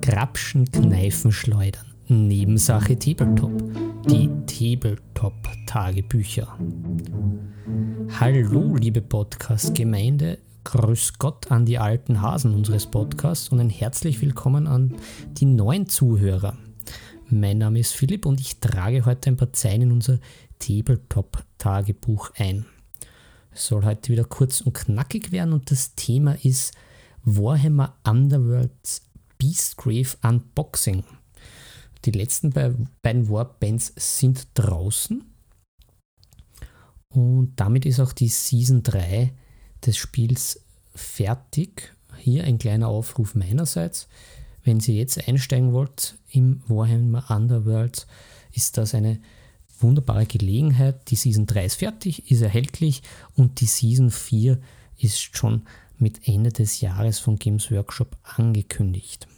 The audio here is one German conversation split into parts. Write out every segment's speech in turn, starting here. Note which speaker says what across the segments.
Speaker 1: Grapschen, Kneifen, Schleudern. Nebensache Tabletop. Die Tabletop-Tagebücher. Hallo, liebe Podcast-Gemeinde. Grüß Gott an die alten Hasen unseres Podcasts und ein herzlich willkommen an die neuen Zuhörer. Mein Name ist Philipp und ich trage heute ein paar Zeilen in unser Tabletop-Tagebuch ein. Es soll heute wieder kurz und knackig werden und das Thema ist Warhammer Underworlds Beastgrave Unboxing. Die letzten beiden Warbands sind draußen und damit ist auch die Season 3 des Spiels fertig. Hier ein kleiner Aufruf meinerseits. Wenn ihr jetzt einsteigen wollt im Warhammer Underworld, ist das eine wunderbare Gelegenheit. Die Season 3 ist fertig, ist erhältlich und die Season 4 ist schon mit Ende des Jahres von Games Workshop angekündigt.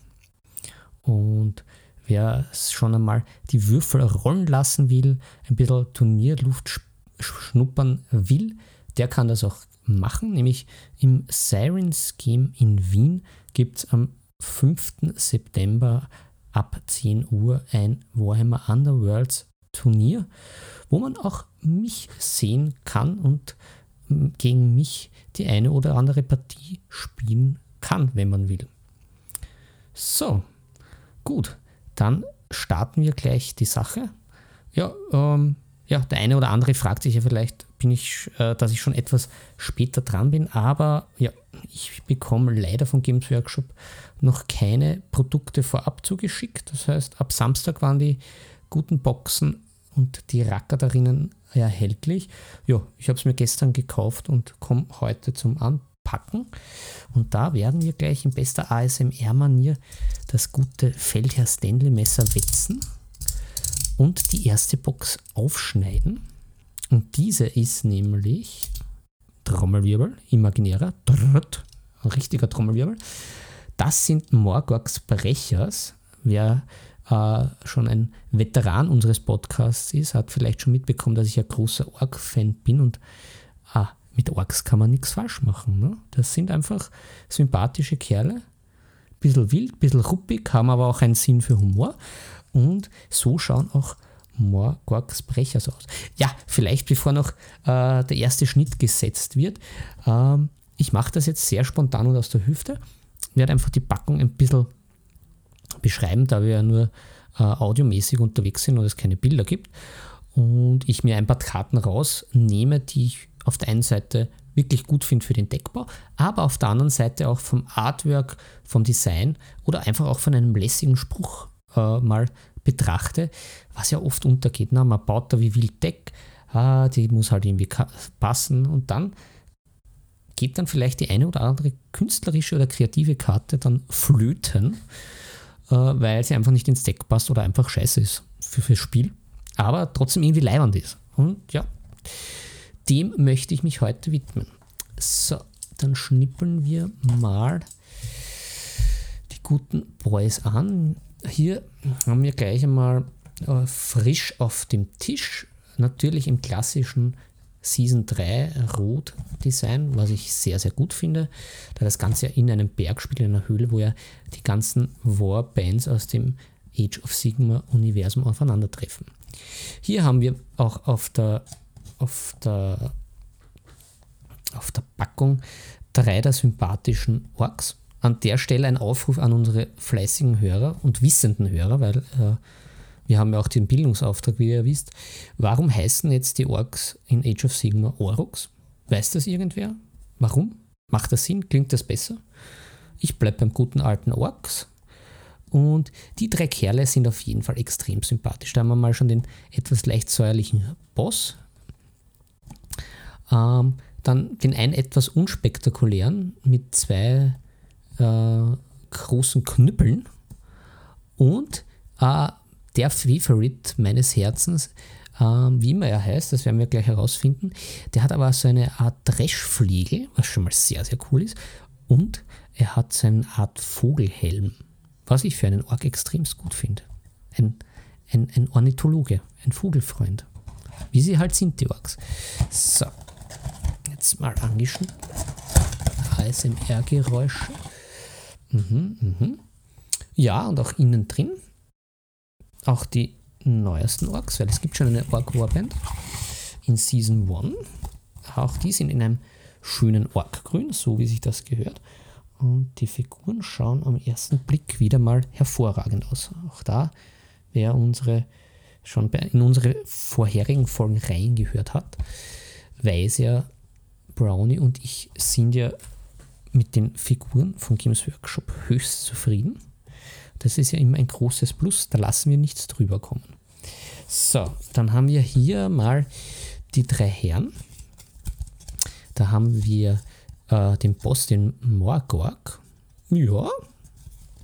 Speaker 1: Und wer schon einmal die Würfel rollen lassen will, ein bisschen Turnierluft schnuppern will, der kann das auch machen. Nämlich im Sirens Game in Wien gibt es am 5. September ab 10 Uhr ein Warhammer Underworlds Turnier, wo man auch mich sehen kann und gegen mich die eine oder andere Partie spielen kann, wenn man will. So, gut, dann starten wir gleich die Sache. Ja, ähm, ja, der eine oder andere fragt sich ja vielleicht, bin ich, äh, dass ich schon etwas später dran bin, aber ja, ich bekomme leider von Games Workshop noch keine Produkte vorab zugeschickt. Das heißt, ab Samstag waren die guten Boxen und die Racker darinnen erhältlich. Ja, ich habe es mir gestern gekauft und komme heute zum Anpacken. Und da werden wir gleich in bester ASMR-Manier das gute Feldherr Stanley Messer wetzen und die erste Box aufschneiden. Und diese ist nämlich Trommelwirbel, imaginärer, drrrt, richtiger Trommelwirbel. Das sind Morgox Brechers. Wer äh, schon ein Veteran unseres Podcasts ist, hat vielleicht schon mitbekommen, dass ich ein großer Ork-Fan bin und ah, mit Orks kann man nichts falsch machen. Ne? Das sind einfach sympathische Kerle, bisschen wild, bisschen ruppig, haben aber auch einen Sinn für Humor und so schauen auch Morgorks Brechers aus. Ja, vielleicht bevor noch äh, der erste Schnitt gesetzt wird. Ähm, ich mache das jetzt sehr spontan und aus der Hüfte. Werde einfach die Packung ein bisschen beschreiben, da wir ja nur äh, audiomäßig unterwegs sind und es keine Bilder gibt. Und ich mir ein paar Karten rausnehme, die ich auf der einen Seite wirklich gut finde für den Deckbau, aber auf der anderen Seite auch vom Artwork, vom Design oder einfach auch von einem lässigen Spruch äh, mal betrachte, was ja oft untergeht. Na, man baut da wie wild Deck, ah, die muss halt irgendwie passen und dann geht dann vielleicht die eine oder andere künstlerische oder kreative Karte dann flöten weil sie einfach nicht ins Deck passt oder einfach scheiße ist für das Spiel, aber trotzdem irgendwie leibend ist. Und ja, dem möchte ich mich heute widmen. So, dann schnippeln wir mal die guten Boys an. Hier haben wir gleich einmal äh, frisch auf dem Tisch, natürlich im klassischen Season 3 Rot Design, was ich sehr, sehr gut finde, da das Ganze ja in einem Berg spielt, in einer Höhle, wo ja die ganzen Warbands aus dem Age of Sigma Universum aufeinandertreffen. Hier haben wir auch auf der, auf der, auf der Packung drei der sympathischen Orks. An der Stelle ein Aufruf an unsere fleißigen Hörer und wissenden Hörer, weil äh, wir haben ja auch den Bildungsauftrag, wie ihr wisst. Warum heißen jetzt die Orks in Age of Sigma Oroks? Weiß das irgendwer? Warum? Macht das Sinn? Klingt das besser? Ich bleibe beim guten alten Orks. Und die drei Kerle sind auf jeden Fall extrem sympathisch. Da haben wir mal schon den etwas leicht säuerlichen Boss. Ähm, dann den einen etwas unspektakulären mit zwei äh, großen Knüppeln. Und äh, der Favorite meines Herzens, ähm, wie immer er heißt, das werden wir gleich herausfinden. Der hat aber so eine Art Dreschfliegel, was schon mal sehr, sehr cool ist. Und er hat so eine Art Vogelhelm, was ich für einen Ork extremst gut finde. Ein, ein, ein Ornithologe, ein Vogelfreund. Wie sie halt sind, die Orks. So, jetzt mal angeschnitten. ASMR-Geräusche. Mhm, mhm. Ja, und auch innen drin. Auch die neuesten Orks, weil es gibt schon eine Ork-Warband in Season 1. Auch die sind in einem schönen Orkgrün, so wie sich das gehört. Und die Figuren schauen am ersten Blick wieder mal hervorragend aus. Auch da, wer unsere schon in unsere vorherigen Folgen reingehört hat, weiß ja, Brownie und ich sind ja mit den Figuren von Games Workshop höchst zufrieden. Das ist ja immer ein großes Plus, da lassen wir nichts drüber kommen. So, dann haben wir hier mal die drei Herren. Da haben wir äh, den Boss, den Morgorg. Ja,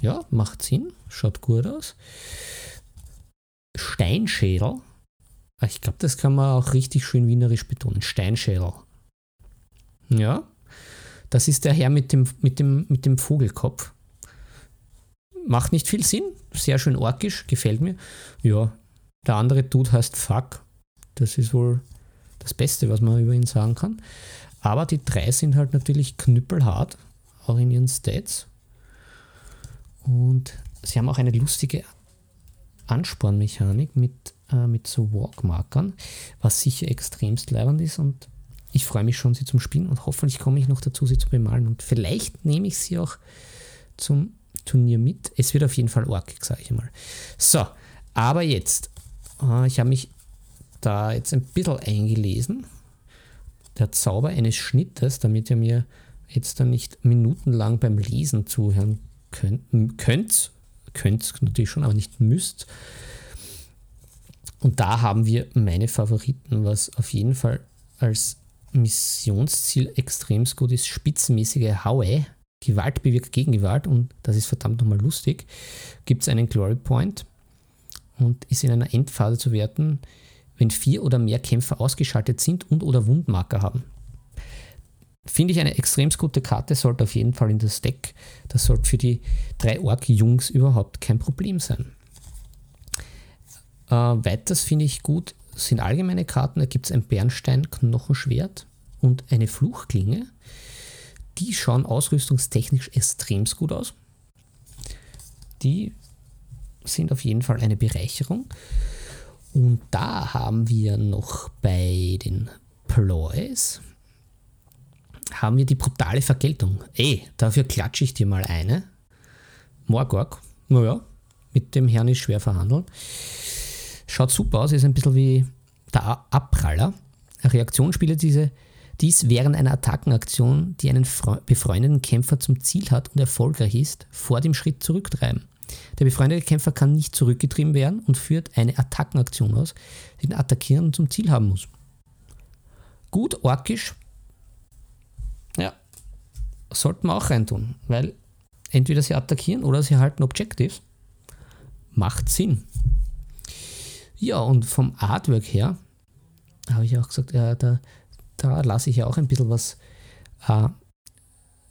Speaker 1: ja, macht Sinn, schaut gut aus. Steinschädel. Ah, ich glaube, das kann man auch richtig schön wienerisch betonen. Steinschädel. Ja, das ist der Herr mit dem, mit dem, mit dem Vogelkopf. Macht nicht viel Sinn, sehr schön orkisch, gefällt mir. Ja, der andere Dude heißt Fuck. Das ist wohl das Beste, was man über ihn sagen kann. Aber die drei sind halt natürlich knüppelhart, auch in ihren Stats. Und sie haben auch eine lustige Anspornmechanik mit, äh, mit so Walkmarkern, was sicher extremst leibend ist und ich freue mich schon, sie zum Spielen und hoffentlich komme ich noch dazu, sie zu bemalen und vielleicht nehme ich sie auch zum Turnier mit. Es wird auf jeden Fall orkig, sage ich mal. So, aber jetzt, äh, ich habe mich da jetzt ein bisschen eingelesen. Der Zauber eines Schnittes, damit ihr mir jetzt dann nicht minutenlang beim Lesen zuhören könnt, könnt, könnt natürlich schon, aber nicht müsst. Und da haben wir meine Favoriten, was auf jeden Fall als Missionsziel extrem gut ist. Spitzenmäßige Haue. Gewalt bewirkt Gegengewalt und das ist verdammt nochmal lustig. Gibt es einen Glory Point und ist in einer Endphase zu werten, wenn vier oder mehr Kämpfer ausgeschaltet sind und oder Wundmarker haben. Finde ich eine extrem gute Karte, sollte auf jeden Fall in das Deck. Das sollte für die drei Ork-Jungs überhaupt kein Problem sein. Äh, weiters finde ich gut sind allgemeine Karten. Da gibt es ein Bernstein-Knochenschwert und eine Fluchklinge. Die schauen ausrüstungstechnisch extrem gut aus. Die sind auf jeden Fall eine Bereicherung. Und da haben wir noch bei den Ploys haben wir die brutale Vergeltung. Ey, dafür klatsche ich dir mal eine. Morgorg, naja, mit dem Herrn ist schwer verhandeln. Schaut super aus, ist ein bisschen wie der Abpraller. Reaktion spielt diese, dies während einer Attackenaktion, die einen befreundeten Kämpfer zum Ziel hat und erfolgreich ist, vor dem Schritt zurücktreiben. Der befreundete Kämpfer kann nicht zurückgetrieben werden und führt eine Attackenaktion aus, die den Attackierenden zum Ziel haben muss. Gut orkisch, ja, sollten wir auch reintun, weil entweder sie attackieren oder sie halten Objectives. Macht Sinn. Ja, und vom Artwork her habe ich auch gesagt, ja, da, da lasse ich ja auch ein bisschen was äh,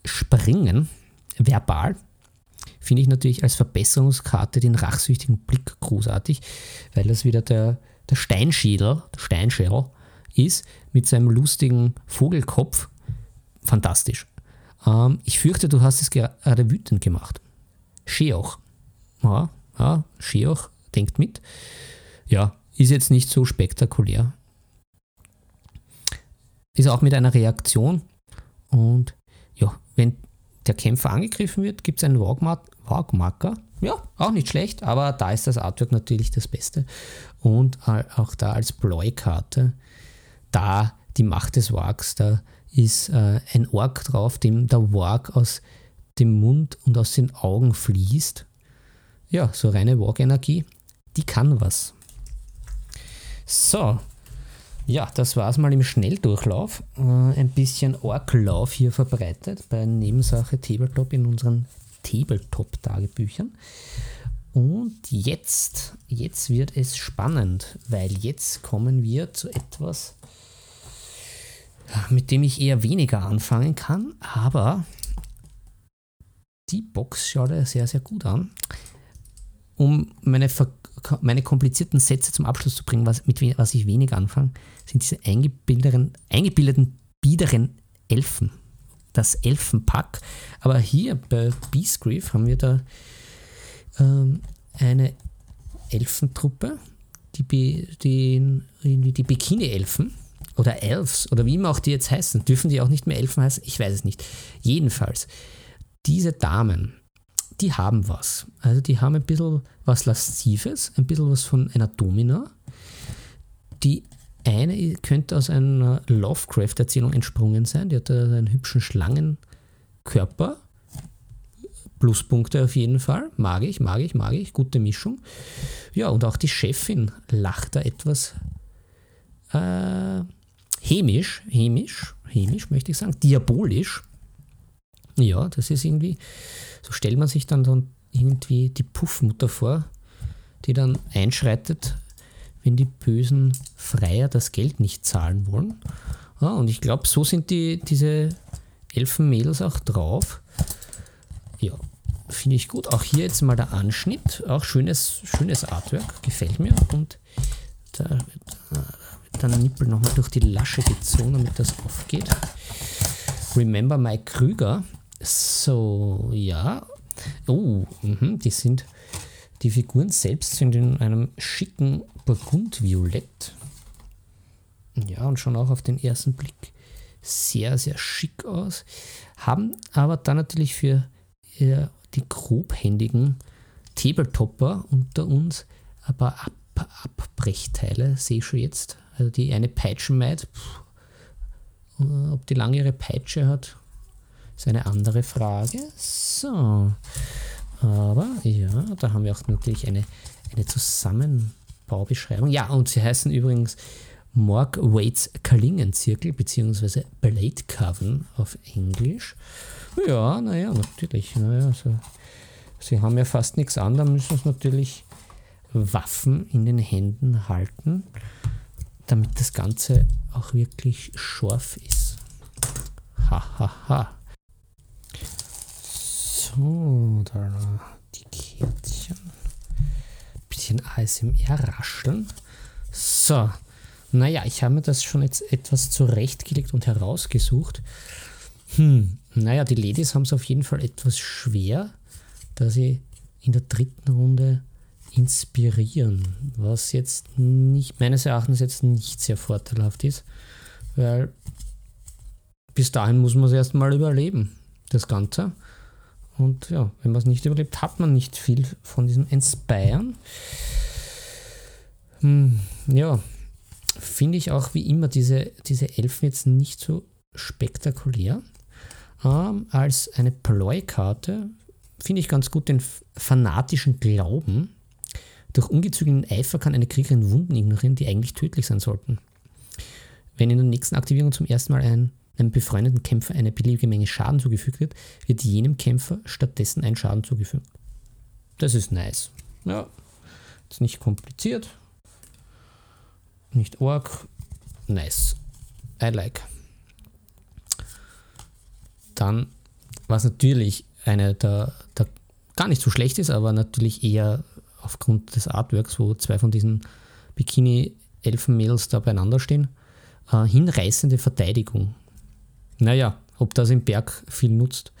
Speaker 1: springen, verbal. Finde ich natürlich als Verbesserungskarte den rachsüchtigen Blick großartig, weil das wieder der, der Steinschädel, der Steinschädel ist mit seinem lustigen Vogelkopf fantastisch. Ähm, ich fürchte, du hast es gerade wütend gemacht. Sheoch. Ja, ja, Sheoch denkt mit. Ja, ist jetzt nicht so spektakulär. Ist auch mit einer Reaktion. Und ja, wenn der Kämpfer angegriffen wird, gibt es einen Wagmarker. Ja, auch nicht schlecht, aber da ist das Artwork natürlich das Beste. Und auch da als Bläukarte, da die Macht des Wags, da ist äh, ein Ork drauf, dem der Warg aus dem Mund und aus den Augen fließt. Ja, so reine Warg-Energie, die kann was. So, ja, das war es mal im Schnelldurchlauf. Äh, ein bisschen Orklauf hier verbreitet bei Nebensache Tabletop in unseren Tabletop-Tagebüchern. Und jetzt, jetzt wird es spannend, weil jetzt kommen wir zu etwas, mit dem ich eher weniger anfangen kann, aber die Box schaut ja sehr, sehr gut an. Um meine, meine komplizierten Sätze zum Abschluss zu bringen, was, mit was ich wenig anfange, sind diese eingebildeten, eingebildeten biederen Elfen. Das Elfenpack. Aber hier bei Beastgrief haben wir da ähm, eine Elfentruppe, die, die, die Bikini-Elfen oder Elves oder wie immer auch die jetzt heißen. Dürfen die auch nicht mehr Elfen heißen? Ich weiß es nicht. Jedenfalls, diese Damen, die haben was. Also die haben ein bisschen was Laszives, ein bisschen was von einer Domina. Die eine könnte aus einer Lovecraft-Erzählung entsprungen sein. Die hat einen hübschen Schlangenkörper. Pluspunkte auf jeden Fall. Mag ich, mag ich, mag ich. Gute Mischung. Ja, und auch die Chefin lacht da etwas äh, hämisch, hämisch, hämisch möchte ich sagen, diabolisch. Ja, das ist irgendwie, so stellt man sich dann, dann irgendwie die Puffmutter vor, die dann einschreitet, wenn die bösen Freier das Geld nicht zahlen wollen. Ja, und ich glaube, so sind die, diese Elfenmädels auch drauf. Ja, finde ich gut. Auch hier jetzt mal der Anschnitt. Auch schönes, schönes Artwork, gefällt mir. Und da wird der Nippel nochmal durch die Lasche gezogen, damit das aufgeht. Remember Mike Krüger. So, ja. Oh, mh, die sind, die Figuren selbst sind in einem schicken Burgundviolett. Ja, und schon auch auf den ersten Blick sehr, sehr schick aus. Haben aber dann natürlich für die grobhändigen Tabletopper unter uns ein paar Ab Abbrechteile, sehe ich schon jetzt. Also die eine Peitschenmaid, ob die lange ihre Peitsche hat, ist eine andere Frage. So. Aber ja, da haben wir auch natürlich eine, eine Zusammenbaubeschreibung. Ja, und sie heißen übrigens Morg Waits Kalingenzirkel bzw. Blade Coven auf Englisch. Ja, naja, natürlich. Naja, also, sie haben ja fast nichts an, da müssen sie natürlich Waffen in den Händen halten, damit das Ganze auch wirklich scharf ist. Hahaha. Ha, ha. So, da die Kärtchen. Bisschen ASMR rascheln. So, naja, ich habe mir das schon jetzt etwas zurechtgelegt und herausgesucht. Hm, naja, die Ladies haben es auf jeden Fall etwas schwer, da sie in der dritten Runde inspirieren, was jetzt nicht, meines Erachtens jetzt nicht sehr vorteilhaft ist, weil bis dahin muss man es erstmal überleben, das Ganze. Und ja, wenn man es nicht überlebt, hat man nicht viel von diesem Inspiren. Hm, ja, finde ich auch wie immer diese, diese Elfen jetzt nicht so spektakulär. Ähm, als eine Ploy-Karte finde ich ganz gut den fanatischen Glauben. Durch ungezügelten Eifer kann eine Kriegerin Wunden ignorieren, die eigentlich tödlich sein sollten. Wenn in der nächsten Aktivierung zum ersten Mal ein, einem befreundeten Kämpfer eine beliebige Menge Schaden zugefügt wird, wird jenem Kämpfer stattdessen ein Schaden zugefügt. Das ist nice. Ja, ist nicht kompliziert. Nicht org. Nice. I like. Dann, was natürlich eine der, der gar nicht so schlecht ist, aber natürlich eher aufgrund des Artworks, wo zwei von diesen Bikini-Elfenmädels da beieinander stehen, äh, hinreißende Verteidigung. Naja, ob das im Berg viel nutzt,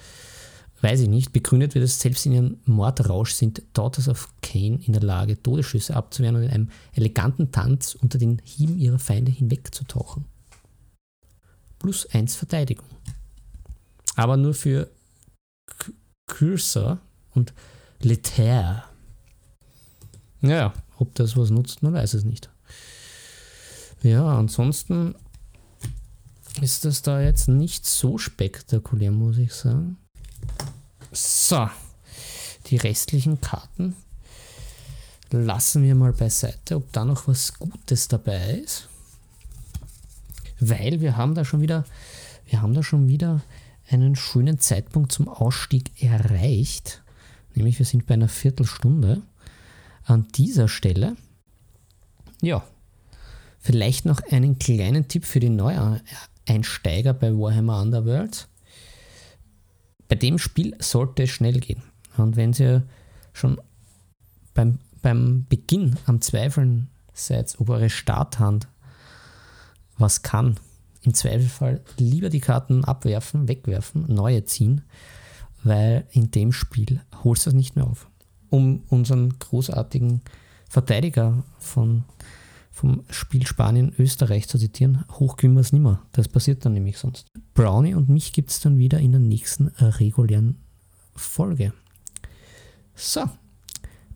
Speaker 1: weiß ich nicht. Begründet wird es, selbst in ihrem Mordrausch sind Daughters of Cain in der Lage, Todesschüsse abzuwehren und in einem eleganten Tanz unter den Hieben ihrer Feinde hinwegzutauchen. Plus eins Verteidigung aber nur für Cursor und Letair. Naja, ob das was nutzt, man weiß es nicht. Ja, ansonsten ist das da jetzt nicht so spektakulär, muss ich sagen. So, die restlichen Karten lassen wir mal beiseite, ob da noch was Gutes dabei ist. Weil wir haben da schon wieder, wir haben da schon wieder einen schönen Zeitpunkt zum Ausstieg erreicht. Nämlich wir sind bei einer Viertelstunde. An dieser Stelle, ja, vielleicht noch einen kleinen Tipp für die Neueinsteiger bei Warhammer Underworld. Bei dem Spiel sollte es schnell gehen. Und wenn ihr schon beim, beim Beginn am Zweifeln seid, ob eure Starthand was kann, im Zweifelfall lieber die Karten abwerfen, wegwerfen, neue ziehen, weil in dem Spiel holst du es nicht mehr auf. Um unseren großartigen Verteidiger von, vom Spiel Spanien-Österreich zu zitieren, hoch gewinnen wir es nimmer. Das passiert dann nämlich sonst. Brownie und mich gibt es dann wieder in der nächsten regulären Folge. So,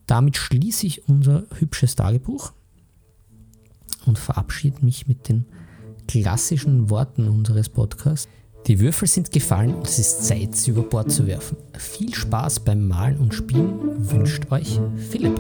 Speaker 1: damit schließe ich unser hübsches Tagebuch und verabschiede mich mit den klassischen Worten unseres Podcasts. Die Würfel sind gefallen und es ist Zeit, sie über Bord zu werfen. Viel Spaß beim Malen und Spielen wünscht euch Philipp.